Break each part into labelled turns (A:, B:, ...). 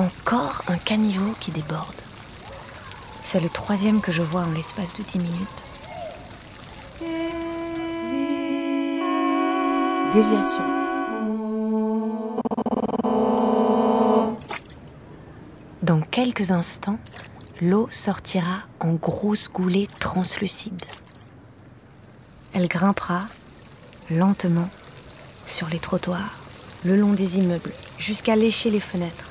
A: Encore un caniveau qui déborde. C'est le troisième que je vois en l'espace de dix minutes. Déviation. Dans quelques instants, l'eau sortira en grosses goulées translucides. Elle grimpera lentement sur les trottoirs, le long des immeubles, jusqu'à lécher les fenêtres.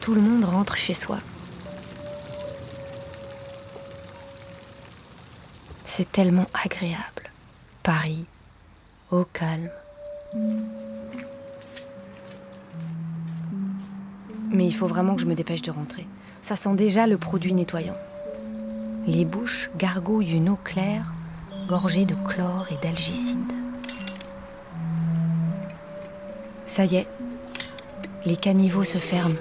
A: Tout le monde rentre chez soi. C'est tellement agréable. Paris, au calme. Mais il faut vraiment que je me dépêche de rentrer. Ça sent déjà le produit nettoyant. Les bouches gargouillent une eau claire, gorgée de chlore et d'algicide. Ça y est, les caniveaux se ferment.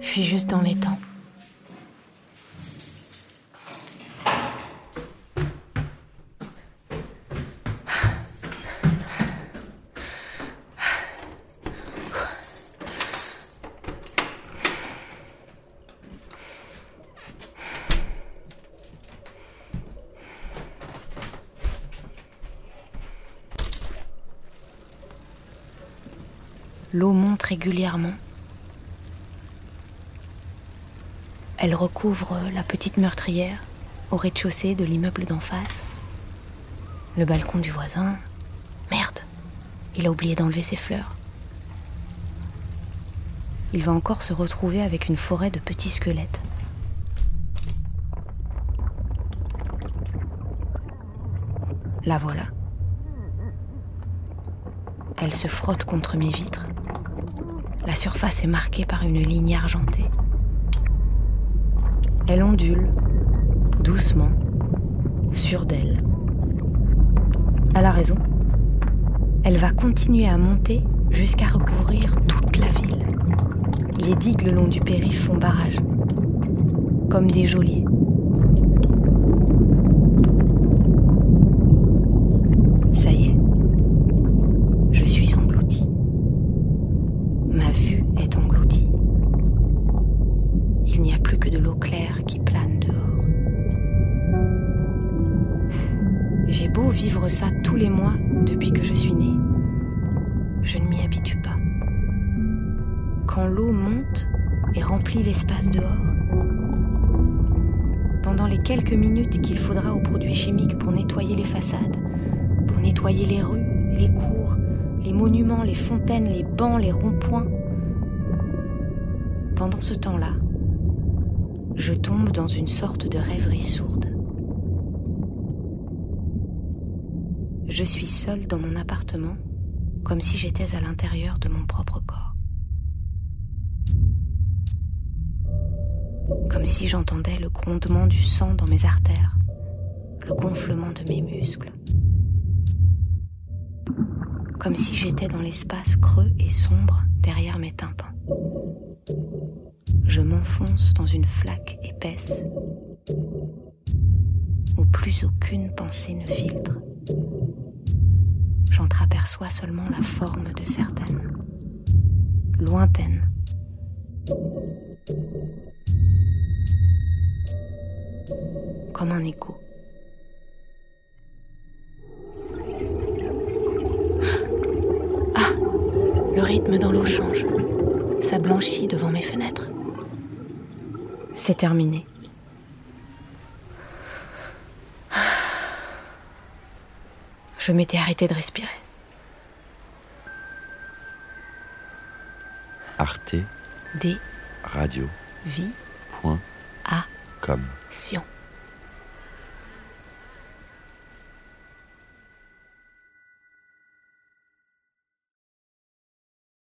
A: Je suis juste dans les temps. L'eau monte régulièrement. Elle recouvre la petite meurtrière au rez-de-chaussée de l'immeuble d'en face. Le balcon du voisin. Merde, il a oublié d'enlever ses fleurs. Il va encore se retrouver avec une forêt de petits squelettes. La voilà. Elle se frotte contre mes vitres. La surface est marquée par une ligne argentée. Elle ondule, doucement, sûre d'elle. Elle a raison. Elle va continuer à monter jusqu'à recouvrir toute la ville. Les digues le long du périph' font barrage, comme des geôliers. Ça y est, je suis engloutie. Ma vue est engloutie. Il n'y a plus que de l'eau claire qui plane dehors. J'ai beau vivre ça tous les mois depuis que je suis née. Je ne m'y habitue pas. Quand l'eau monte et remplit l'espace dehors, pendant les quelques minutes qu'il faudra aux produits chimiques pour nettoyer les façades, pour nettoyer les rues, les cours, les monuments, les fontaines, les bancs, les ronds-points, pendant ce temps-là, je tombe dans une sorte de rêverie sourde. Je suis seule dans mon appartement, comme si j'étais à l'intérieur de mon propre corps. Comme si j'entendais le grondement du sang dans mes artères, le gonflement de mes muscles. Comme si j'étais dans l'espace creux et sombre derrière mes tympans je m'enfonce dans une flaque épaisse où plus aucune pensée ne filtre. J'entreaperçois seulement la forme de certaines, lointaines. Comme un écho. Ah Le rythme dans l'eau change. Ça blanchit devant mes fenêtres. C'est terminé. Je m'étais arrêté de respirer.
B: Arte
A: D
B: Radio
A: vie
B: point
A: A
B: com
A: Sion.